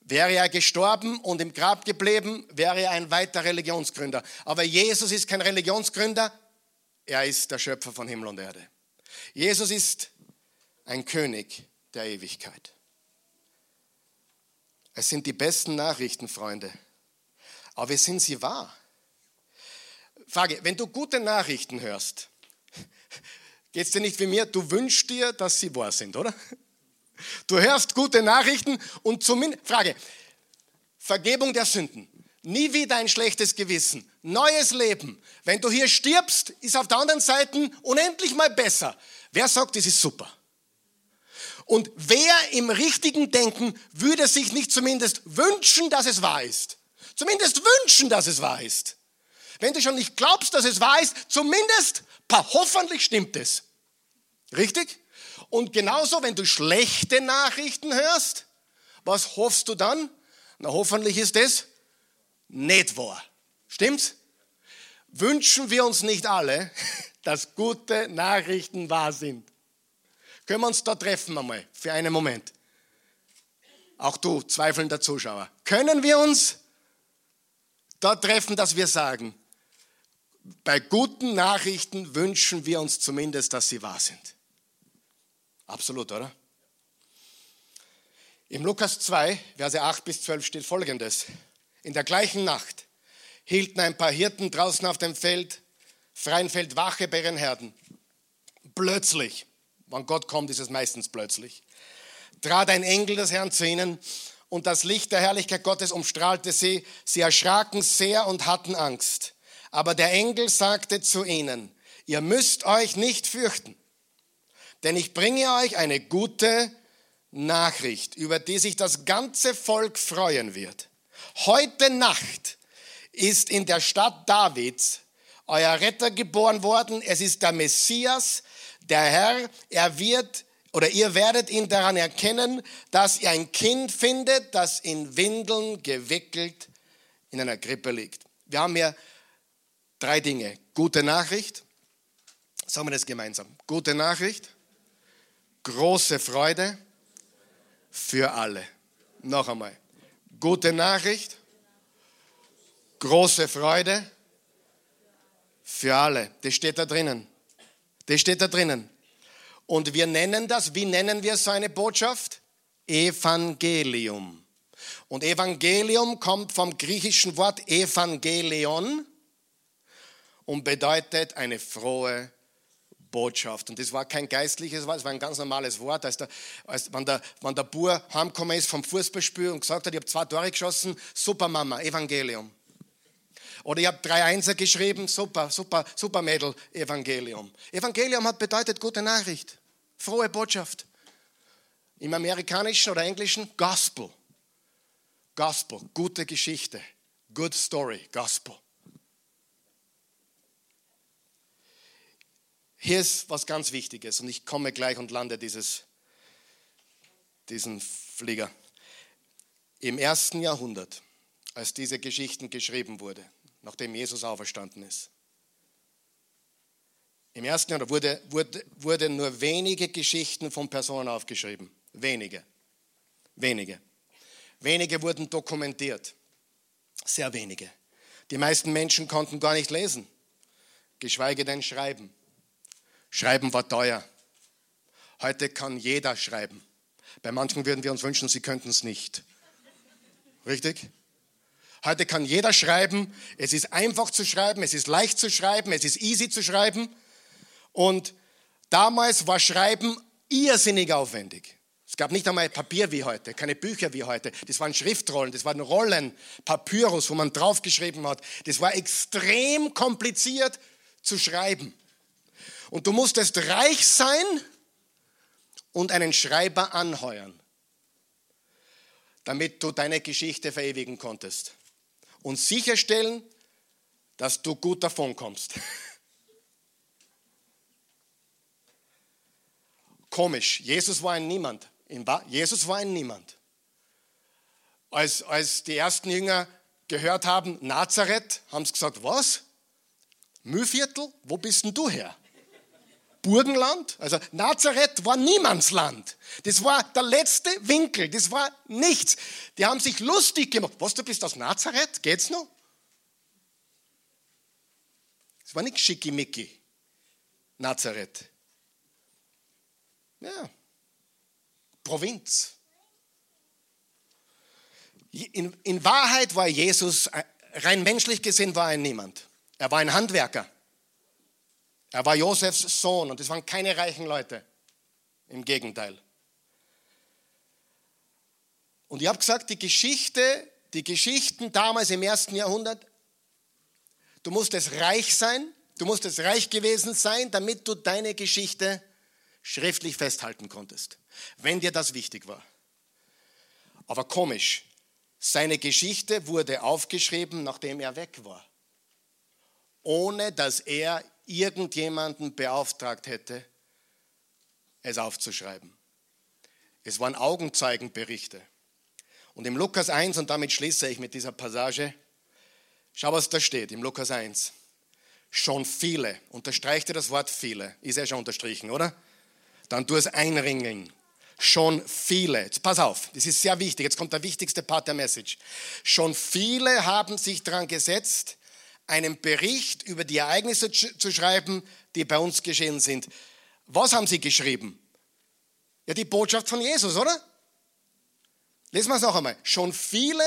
Wäre er gestorben und im Grab geblieben, wäre er ein weiter Religionsgründer. Aber Jesus ist kein Religionsgründer, er ist der Schöpfer von Himmel und Erde. Jesus ist ein König der Ewigkeit. Es sind die besten Nachrichten, Freunde. Aber sind sie wahr? Frage, wenn du gute Nachrichten hörst, geht es dir nicht wie mir, du wünschst dir, dass sie wahr sind, oder? Du hörst gute Nachrichten und zumindest, Frage, Vergebung der Sünden, nie wieder ein schlechtes Gewissen, neues Leben. Wenn du hier stirbst, ist auf der anderen Seite unendlich mal besser. Wer sagt, das ist super? Und wer im richtigen Denken würde sich nicht zumindest wünschen, dass es wahr ist? Zumindest wünschen, dass es wahr ist. Wenn du schon nicht glaubst, dass es wahr ist, zumindest, hoffentlich stimmt es. Richtig? Und genauso, wenn du schlechte Nachrichten hörst, was hoffst du dann? Na, hoffentlich ist es nicht wahr. Stimmt's? Wünschen wir uns nicht alle, dass gute Nachrichten wahr sind? Können wir uns da treffen einmal für einen Moment? Auch du, zweifelnder Zuschauer. Können wir uns da treffen, dass wir sagen, bei guten Nachrichten wünschen wir uns zumindest, dass sie wahr sind? Absolut, oder? Im Lukas 2, Verse 8 bis 12 steht folgendes. In der gleichen Nacht hielten ein paar Hirten draußen auf dem Feld, freien Feld Wache bei ihren Herden. Plötzlich, wenn Gott kommt, ist es meistens plötzlich, trat ein Engel des Herrn zu ihnen und das Licht der Herrlichkeit Gottes umstrahlte sie. Sie erschraken sehr und hatten Angst. Aber der Engel sagte zu ihnen, ihr müsst euch nicht fürchten denn ich bringe euch eine gute Nachricht, über die sich das ganze Volk freuen wird. Heute Nacht ist in der Stadt Davids euer Retter geboren worden. Es ist der Messias, der Herr. Er wird oder ihr werdet ihn daran erkennen, dass ihr ein Kind findet, das in Windeln gewickelt in einer Krippe liegt. Wir haben hier drei Dinge. Gute Nachricht. Sagen wir das gemeinsam. Gute Nachricht große Freude für alle. Noch einmal. Gute Nachricht, große Freude für alle. Das steht da drinnen. Das steht da drinnen. Und wir nennen das, wie nennen wir so eine Botschaft? Evangelium. Und Evangelium kommt vom griechischen Wort Evangelion und bedeutet eine frohe Botschaft. Und das war kein geistliches Wort, es war ein ganz normales Wort. Als der, als, wenn, der, wenn der Bur heimgekommen ist vom Fußballspiel und gesagt hat, ich habe zwei Tore geschossen, super Mama, Evangelium. Oder ich habe drei Einser geschrieben, super, super, super Mädel, Evangelium. Evangelium hat bedeutet gute Nachricht, frohe Botschaft. Im amerikanischen oder englischen Gospel. Gospel, gute Geschichte, good story, Gospel. Hier ist was ganz Wichtiges und ich komme gleich und lande dieses, diesen Flieger. Im ersten Jahrhundert, als diese Geschichten geschrieben wurden, nachdem Jesus auferstanden ist. Im ersten Jahrhundert wurde, wurde, wurde nur wenige Geschichten von Personen aufgeschrieben. Wenige. Wenige. Wenige wurden dokumentiert. Sehr wenige. Die meisten Menschen konnten gar nicht lesen, geschweige denn schreiben. Schreiben war teuer. Heute kann jeder schreiben. Bei manchen würden wir uns wünschen, sie könnten es nicht. Richtig? Heute kann jeder schreiben. Es ist einfach zu schreiben, es ist leicht zu schreiben, es ist easy zu schreiben. Und damals war Schreiben irrsinnig aufwendig. Es gab nicht einmal Papier wie heute, keine Bücher wie heute. Das waren Schriftrollen, das waren Rollen, Papyrus, wo man draufgeschrieben hat. Das war extrem kompliziert zu schreiben. Und du musstest reich sein und einen Schreiber anheuern, damit du deine Geschichte verewigen konntest. Und sicherstellen, dass du gut davon kommst. Komisch, Jesus war ein Niemand. Jesus war ein Niemand. Als, als die ersten Jünger gehört haben, Nazareth, haben sie gesagt, was? Mühlviertel? Wo bist denn du her? Burgenland? Also Nazareth war Niemandsland. Das war der letzte Winkel, das war nichts. Die haben sich lustig gemacht. Was, du bist aus Nazareth? Geht's noch? Es war nicht schickimicki, Nazareth. Ja, Provinz. In, in Wahrheit war Jesus, äh, rein menschlich gesehen, war er niemand. Er war ein Handwerker. Er war Josefs Sohn und es waren keine reichen Leute. Im Gegenteil. Und ich habe gesagt, die Geschichte, die Geschichten damals im ersten Jahrhundert, du musstest reich sein, du musstest reich gewesen sein, damit du deine Geschichte schriftlich festhalten konntest, wenn dir das wichtig war. Aber komisch, seine Geschichte wurde aufgeschrieben, nachdem er weg war, ohne dass er irgendjemanden beauftragt hätte, es aufzuschreiben. Es waren Augenzeugenberichte. Und im Lukas 1, und damit schließe ich mit dieser Passage, schau, was da steht, im Lukas 1. Schon viele, unterstreicht ihr das Wort viele, ist ja schon unterstrichen, oder? dann tu es einringeln. Schon viele, jetzt pass auf, das ist sehr wichtig, jetzt kommt der wichtigste Part der Message. Schon viele haben sich daran gesetzt, einen Bericht über die Ereignisse zu schreiben, die bei uns geschehen sind. Was haben sie geschrieben? Ja, die Botschaft von Jesus, oder? Lesen wir es noch einmal. Schon viele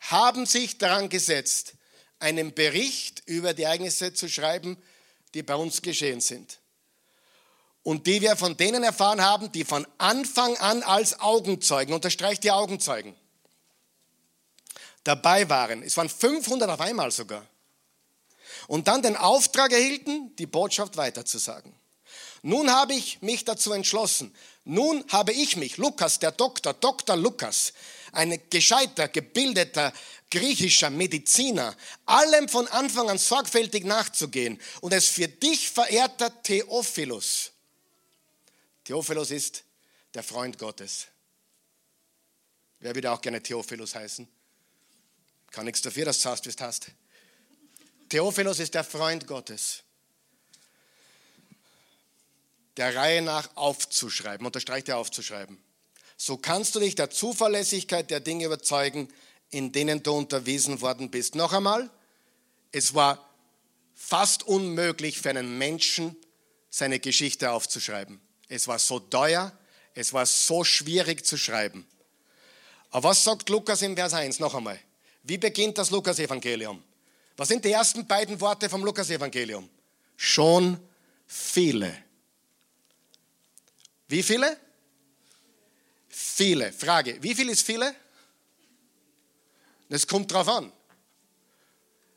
haben sich daran gesetzt, einen Bericht über die Ereignisse zu schreiben, die bei uns geschehen sind und die wir von denen erfahren haben, die von Anfang an als Augenzeugen, unterstreicht die Augenzeugen, dabei waren. Es waren 500 auf einmal sogar. Und dann den Auftrag erhielten, die Botschaft weiterzusagen. Nun habe ich mich dazu entschlossen. Nun habe ich mich, Lukas, der Doktor, Dr. Lukas, ein gescheiter, gebildeter, griechischer Mediziner, allem von Anfang an sorgfältig nachzugehen und es für dich, verehrter Theophilus, Theophilus ist der Freund Gottes. Wer würde auch gerne Theophilus heißen? Kann nichts dafür, dass du hast, wie du hast. Theophilus ist der Freund Gottes. Der Reihe nach aufzuschreiben, unterstreicht er aufzuschreiben. So kannst du dich der Zuverlässigkeit der Dinge überzeugen, in denen du unterwiesen worden bist. Noch einmal, es war fast unmöglich für einen Menschen, seine Geschichte aufzuschreiben. Es war so teuer, es war so schwierig zu schreiben. Aber was sagt Lukas im Vers 1 noch einmal? Wie beginnt das Lukas-Evangelium? Was sind die ersten beiden Worte vom Lukas-Evangelium? Schon viele. Wie viele? Viele. Frage, wie viel ist viele? Das kommt drauf an.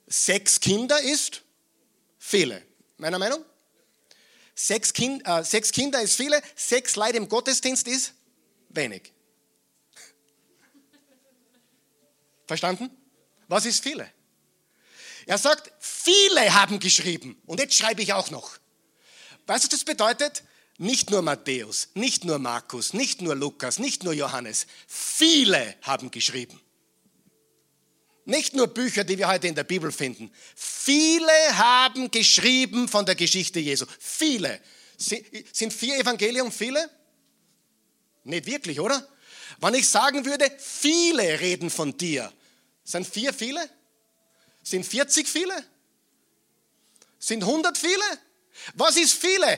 Sechs Kinder ist viele. Meiner Meinung? Sechs, kind, äh, sechs Kinder ist viele, sechs Leute im Gottesdienst ist wenig. Verstanden? Was ist viele? Er sagt, viele haben geschrieben. Und jetzt schreibe ich auch noch. Weißt du, das bedeutet? Nicht nur Matthäus, nicht nur Markus, nicht nur Lukas, nicht nur Johannes. Viele haben geschrieben. Nicht nur Bücher, die wir heute in der Bibel finden. Viele haben geschrieben von der Geschichte Jesu. Viele. Sind vier Evangelium viele? Nicht wirklich, oder? Wenn ich sagen würde, viele reden von dir, sind vier viele? Sind 40 viele? Sind 100 viele? Was ist viele?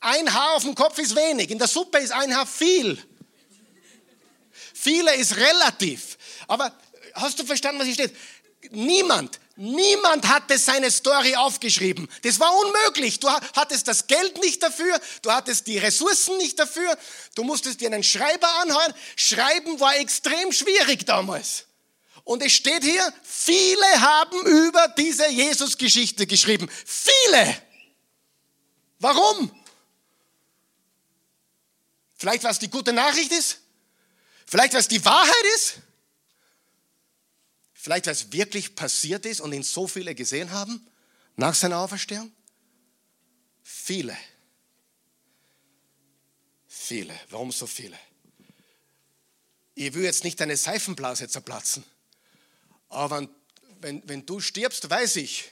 Ein Haar auf dem Kopf ist wenig, in der Suppe ist ein Haar viel. Viele ist relativ. Aber hast du verstanden, was hier steht? Niemand, niemand hatte seine Story aufgeschrieben. Das war unmöglich. Du hattest das Geld nicht dafür, du hattest die Ressourcen nicht dafür, du musstest dir einen Schreiber anhören. Schreiben war extrem schwierig damals. Und es steht hier, viele haben über diese Jesus-Geschichte geschrieben. Viele. Warum? Vielleicht, was die gute Nachricht ist? Vielleicht, was die Wahrheit ist? Vielleicht, was wirklich passiert ist und ihn so viele gesehen haben nach seiner Auferstehung? Viele. Viele. Warum so viele? Ich will jetzt nicht deine Seifenblase zerplatzen. Aber wenn, wenn, du stirbst, weiß ich,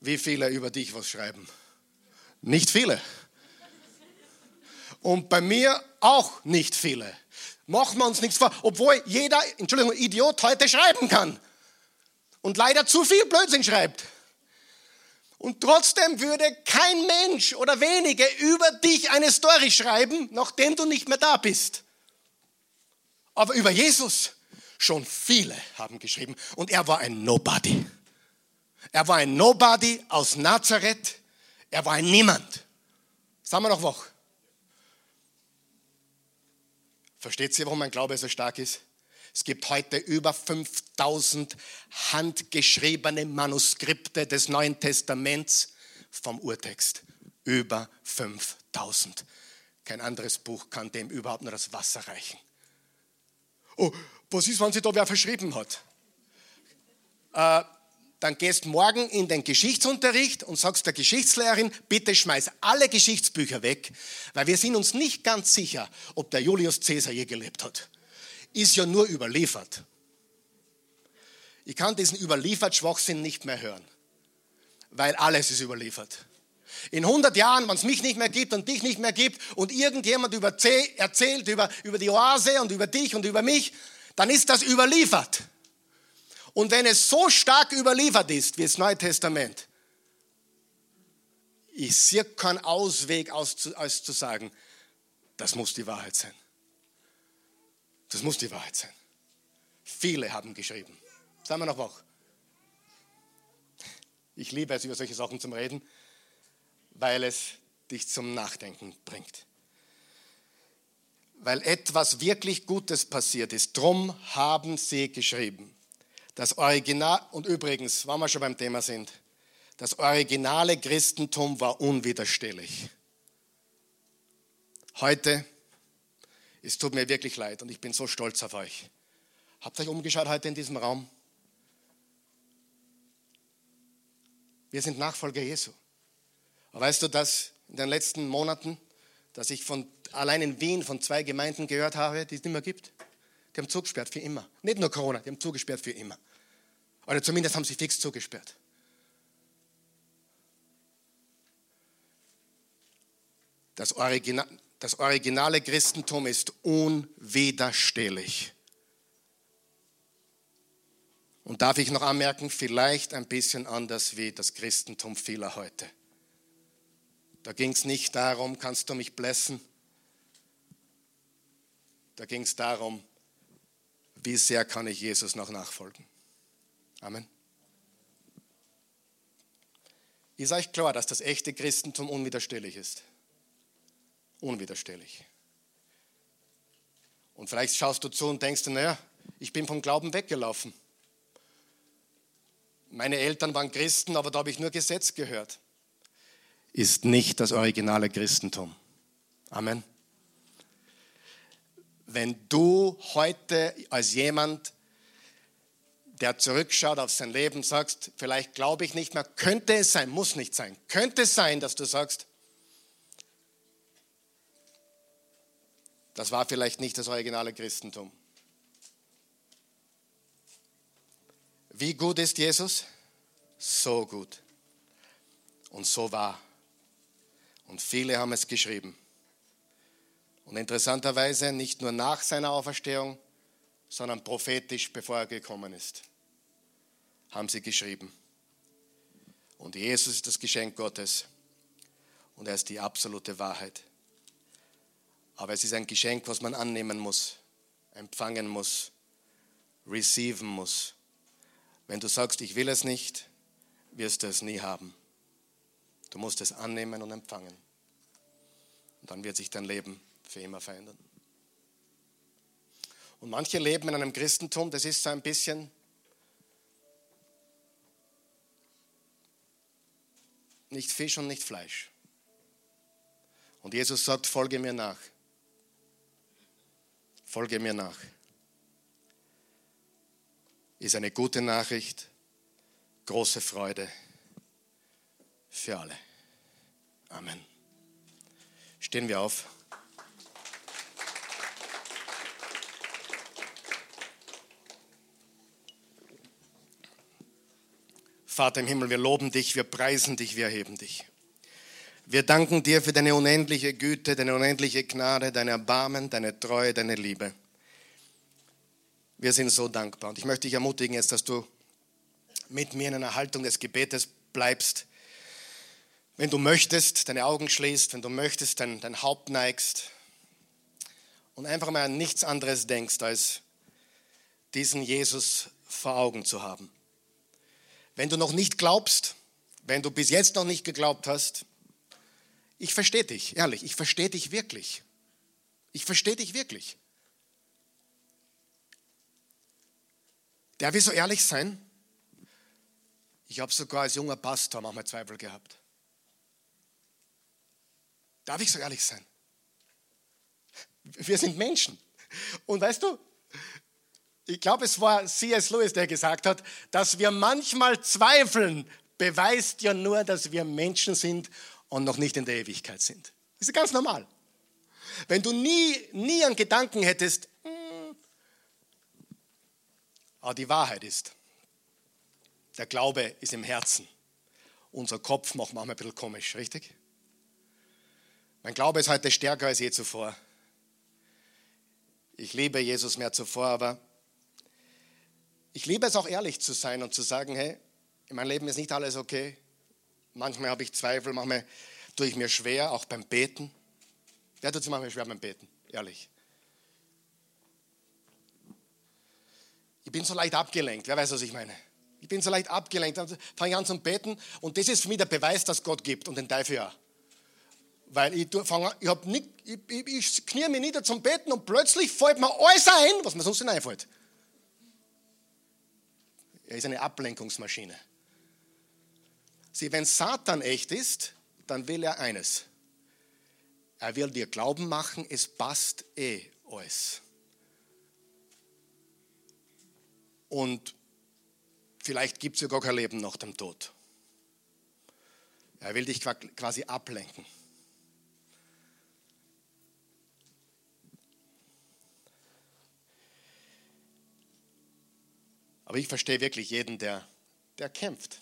wie viele über dich was schreiben. Nicht viele. Und bei mir auch nicht viele. Machen wir uns nichts vor, obwohl jeder, Entschuldigung, Idiot heute schreiben kann. Und leider zu viel Blödsinn schreibt. Und trotzdem würde kein Mensch oder wenige über dich eine Story schreiben, nachdem du nicht mehr da bist. Aber über Jesus Schon viele haben geschrieben. Und er war ein Nobody. Er war ein Nobody aus Nazareth. Er war ein Niemand. Sagen wir noch wach. Versteht ihr, warum mein Glaube so stark ist? Es gibt heute über 5000 handgeschriebene Manuskripte des Neuen Testaments vom Urtext. Über 5000. Kein anderes Buch kann dem überhaupt nur das Wasser reichen. Oh, was ist, wenn sich da wer verschrieben hat? Äh, dann gehst morgen in den Geschichtsunterricht und sagst der Geschichtslehrerin, bitte schmeiß alle Geschichtsbücher weg, weil wir sind uns nicht ganz sicher, ob der Julius Caesar je gelebt hat. Ist ja nur überliefert. Ich kann diesen überliefert Schwachsinn nicht mehr hören, weil alles ist überliefert. In 100 Jahren, wenn es mich nicht mehr gibt und dich nicht mehr gibt und irgendjemand über C erzählt über, über die Oase und über dich und über mich, dann ist das überliefert. Und wenn es so stark überliefert ist wie das Neue Testament, ich sehe keinen Ausweg aus, als zu sagen, das muss die Wahrheit sein. Das muss die Wahrheit sein. Viele haben geschrieben. Sagen wir noch wach. Ich liebe es, über solche Sachen zu reden, weil es dich zum Nachdenken bringt weil etwas wirklich Gutes passiert ist. Drum haben sie geschrieben. Das Original, und übrigens, wenn wir schon beim Thema sind, das originale Christentum war unwiderstehlich. Heute, es tut mir wirklich leid und ich bin so stolz auf euch. Habt ihr euch umgeschaut heute in diesem Raum? Wir sind Nachfolger Jesu. Aber weißt du, dass in den letzten Monaten, dass ich von allein in Wien von zwei Gemeinden gehört habe, die es nicht mehr gibt. Die haben zugesperrt für immer. Nicht nur Corona, die haben zugesperrt für immer. Oder zumindest haben sie fix zugesperrt. Das, Original, das originale Christentum ist unwiderstehlich. Und darf ich noch anmerken, vielleicht ein bisschen anders wie das Christentum vieler heute. Da ging es nicht darum, kannst du mich blessen? Da ging es darum, wie sehr kann ich Jesus noch nachfolgen. Amen. Ist euch klar, dass das echte Christentum unwiderstehlich ist? Unwiderstehlich. Und vielleicht schaust du zu und denkst, naja, ich bin vom Glauben weggelaufen. Meine Eltern waren Christen, aber da habe ich nur Gesetz gehört. Ist nicht das originale Christentum. Amen wenn du heute als jemand, der zurückschaut auf sein Leben, sagst, vielleicht glaube ich nicht mehr, könnte es sein, muss nicht sein, könnte es sein, dass du sagst, das war vielleicht nicht das originale Christentum. Wie gut ist Jesus? So gut. Und so wahr. Und viele haben es geschrieben. Und interessanterweise nicht nur nach seiner Auferstehung, sondern prophetisch, bevor er gekommen ist, haben sie geschrieben. Und Jesus ist das Geschenk Gottes und er ist die absolute Wahrheit. Aber es ist ein Geschenk, was man annehmen muss, empfangen muss, receiven muss. Wenn du sagst, ich will es nicht, wirst du es nie haben. Du musst es annehmen und empfangen. Und dann wird sich dein Leben für immer verändern. Und manche leben in einem Christentum, das ist so ein bisschen nicht Fisch und nicht Fleisch. Und Jesus sagt, folge mir nach. Folge mir nach. Ist eine gute Nachricht, große Freude für alle. Amen. Stehen wir auf. Vater im Himmel, wir loben dich, wir preisen dich, wir erheben dich. Wir danken dir für deine unendliche Güte, deine unendliche Gnade, dein Erbarmen, deine Treue, deine Liebe. Wir sind so dankbar. Und ich möchte dich ermutigen jetzt, dass du mit mir in einer Haltung des Gebetes bleibst. Wenn du möchtest, deine Augen schließt, wenn du möchtest, dein, dein Haupt neigst und einfach mal an nichts anderes denkst, als diesen Jesus vor Augen zu haben. Wenn du noch nicht glaubst, wenn du bis jetzt noch nicht geglaubt hast, ich verstehe dich, ehrlich, ich verstehe dich wirklich. Ich verstehe dich wirklich. Darf ich so ehrlich sein? Ich habe sogar als junger Pastor manchmal Zweifel gehabt. Darf ich so ehrlich sein? Wir sind Menschen. Und weißt du, ich glaube, es war C.S. Lewis, der gesagt hat, dass wir manchmal zweifeln, beweist ja nur, dass wir Menschen sind und noch nicht in der Ewigkeit sind. Das ist ganz normal. Wenn du nie, nie einen Gedanken hättest, hm, aber die Wahrheit ist, der Glaube ist im Herzen. Unser Kopf macht manchmal ein bisschen komisch, richtig? Mein Glaube ist heute stärker als je zuvor. Ich liebe Jesus mehr zuvor, aber ich liebe es auch ehrlich zu sein und zu sagen, hey, in meinem Leben ist nicht alles okay. Manchmal habe ich Zweifel, manchmal tue ich mir schwer, auch beim Beten. Wer tut sich manchmal schwer beim Beten? Ehrlich. Ich bin so leicht abgelenkt. Wer weiß, was ich meine? Ich bin so leicht abgelenkt. Dann fange ich an zum Beten und das ist für mich der Beweis, dass Gott gibt und den Teufel ja. Weil ich, nicht, ich, ich, ich knie mich nieder zum Beten und plötzlich fällt mir alles ein, was mir sonst nicht einfällt. Er ist eine Ablenkungsmaschine. Sieh, wenn Satan echt ist, dann will er eines. Er will dir Glauben machen, es passt eh alles. Und vielleicht gibt es ja gar kein Leben nach dem Tod. Er will dich quasi ablenken. Aber ich verstehe wirklich jeden, der, der kämpft.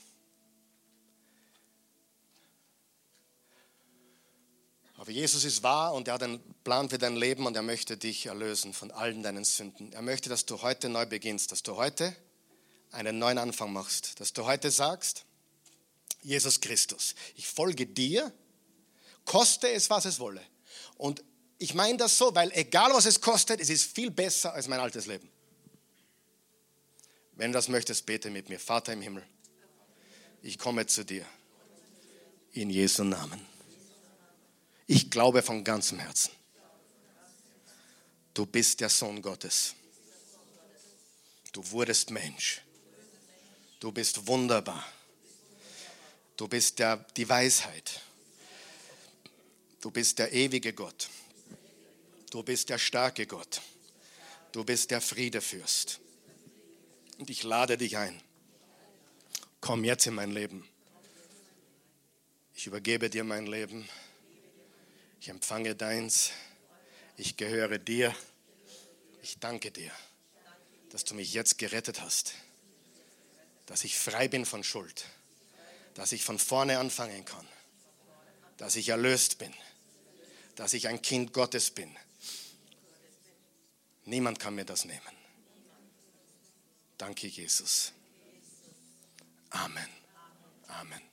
Aber Jesus ist wahr und er hat einen Plan für dein Leben und er möchte dich erlösen von allen deinen Sünden. Er möchte, dass du heute neu beginnst, dass du heute einen neuen Anfang machst, dass du heute sagst, Jesus Christus, ich folge dir, koste es, was es wolle. Und ich meine das so, weil egal was es kostet, es ist viel besser als mein altes Leben. Wenn du das möchtest, bete mit mir. Vater im Himmel, ich komme zu dir. In Jesu Namen. Ich glaube von ganzem Herzen. Du bist der Sohn Gottes. Du wurdest Mensch. Du bist wunderbar. Du bist der, die Weisheit. Du bist der ewige Gott. Du bist der starke Gott. Du bist der Friedefürst. Und ich lade dich ein. Komm jetzt in mein Leben. Ich übergebe dir mein Leben. Ich empfange deins. Ich gehöre dir. Ich danke dir, dass du mich jetzt gerettet hast. dass ich frei bin von Schuld, dass ich von vorne anfangen kann, dass ich erlöst bin, dass ich ein Kind Gottes bin. Niemand kann mir das nehmen. Danke, Jesus. Amen. Amen.